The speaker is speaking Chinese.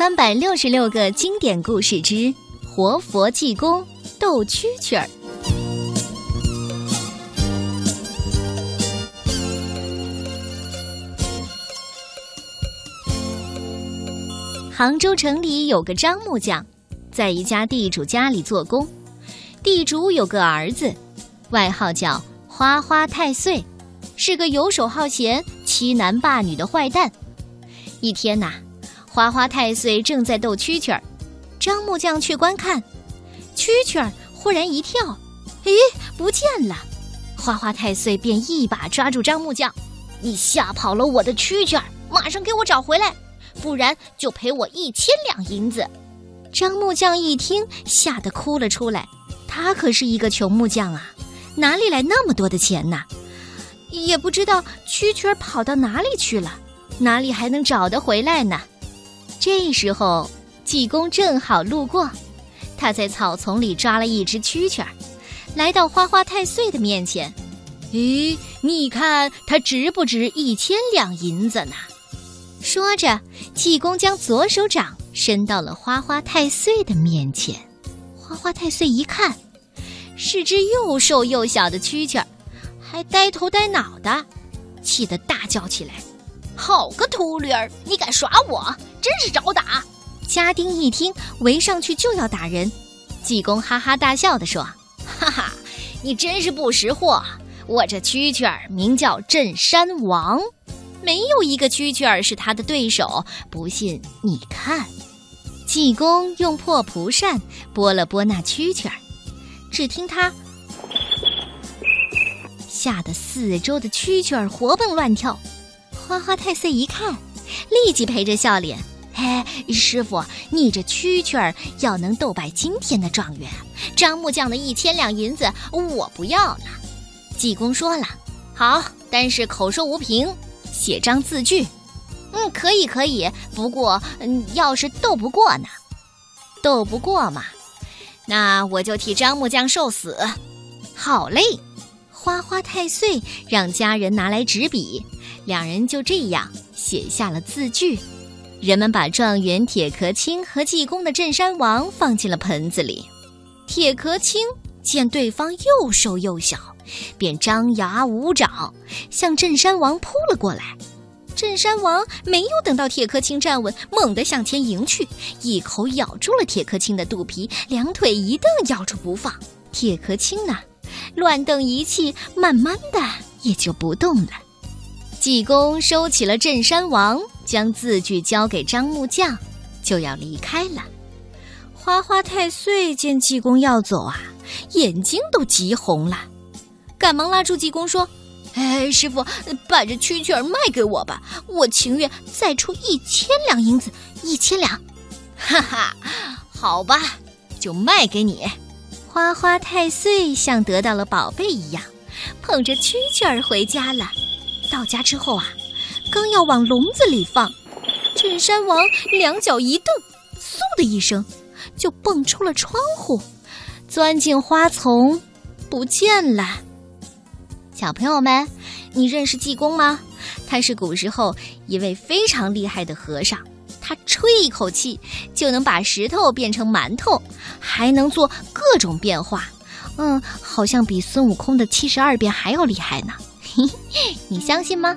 三百六十六个经典故事之活佛济公斗蛐蛐儿。杭州城里有个张木匠，在一家地主家里做工。地主有个儿子，外号叫花花太岁，是个游手好闲、欺男霸女的坏蛋。一天呐。花花太岁正在斗蛐蛐儿，张木匠去观看，蛐蛐儿忽然一跳，咦，不见了！花花太岁便一把抓住张木匠：“你吓跑了我的蛐蛐儿，马上给我找回来，不然就赔我一千两银子！”张木匠一听，吓得哭了出来。他可是一个穷木匠啊，哪里来那么多的钱呢？也不知道蛐蛐儿跑到哪里去了，哪里还能找得回来呢？这时候，济公正好路过，他在草丛里抓了一只蛐蛐儿，来到花花太岁的面前。咦，你看它值不值一千两银子呢？说着，济公将左手掌伸到了花花太岁的面前。花花太岁一看，是只又瘦又小的蛐蛐儿，还呆头呆脑的，气得大叫起来。好个秃驴儿！你敢耍我，真是找打！家丁一听，围上去就要打人。济公哈哈大笑地说：“哈哈，你真是不识货！我这蛐蛐儿名叫镇山王，没有一个蛐蛐儿是他的对手。不信你看。”济公用破蒲扇拨了拨那蛐蛐儿，只听他吓得四周的蛐蛐儿活蹦乱跳。花花太岁一看，立即陪着笑脸：“嘿，师傅，你这蛐蛐儿要能斗败今天的状元，张木匠的一千两银子我不要了。”济公说了：“好，但是口说无凭，写张字据。”“嗯，可以，可以。不过，嗯，要是斗不过呢？斗不过嘛，那我就替张木匠受死。”“好嘞。”花花太岁让家人拿来纸笔。两人就这样写下了字据，人们把状元铁壳青和济公的镇山王放进了盆子里。铁壳青见对方又瘦又小，便张牙舞爪向镇山王扑了过来。镇山王没有等到铁壳青站稳，猛地向前迎去，一口咬住了铁壳青的肚皮，两腿一蹬，咬住不放。铁壳青呢，乱蹬一气，慢慢的也就不动了。济公收起了镇山王，将字据交给张木匠，就要离开了。花花太岁见济公要走啊，眼睛都急红了，赶忙拉住济公说：“哎，师傅，把这蛐蛐儿卖给我吧，我情愿再出一千两银子，一千两。”哈哈，好吧，就卖给你。花花太岁像得到了宝贝一样，捧着蛐蛐儿回家了。到家之后啊，刚要往笼子里放，镇山王两脚一蹬，嗖的一声，就蹦出了窗户，钻进花丛，不见了。小朋友们，你认识济公吗？他是古时候一位非常厉害的和尚，他吹一口气就能把石头变成馒头，还能做各种变化。嗯，好像比孙悟空的七十二变还要厉害呢。你相信吗？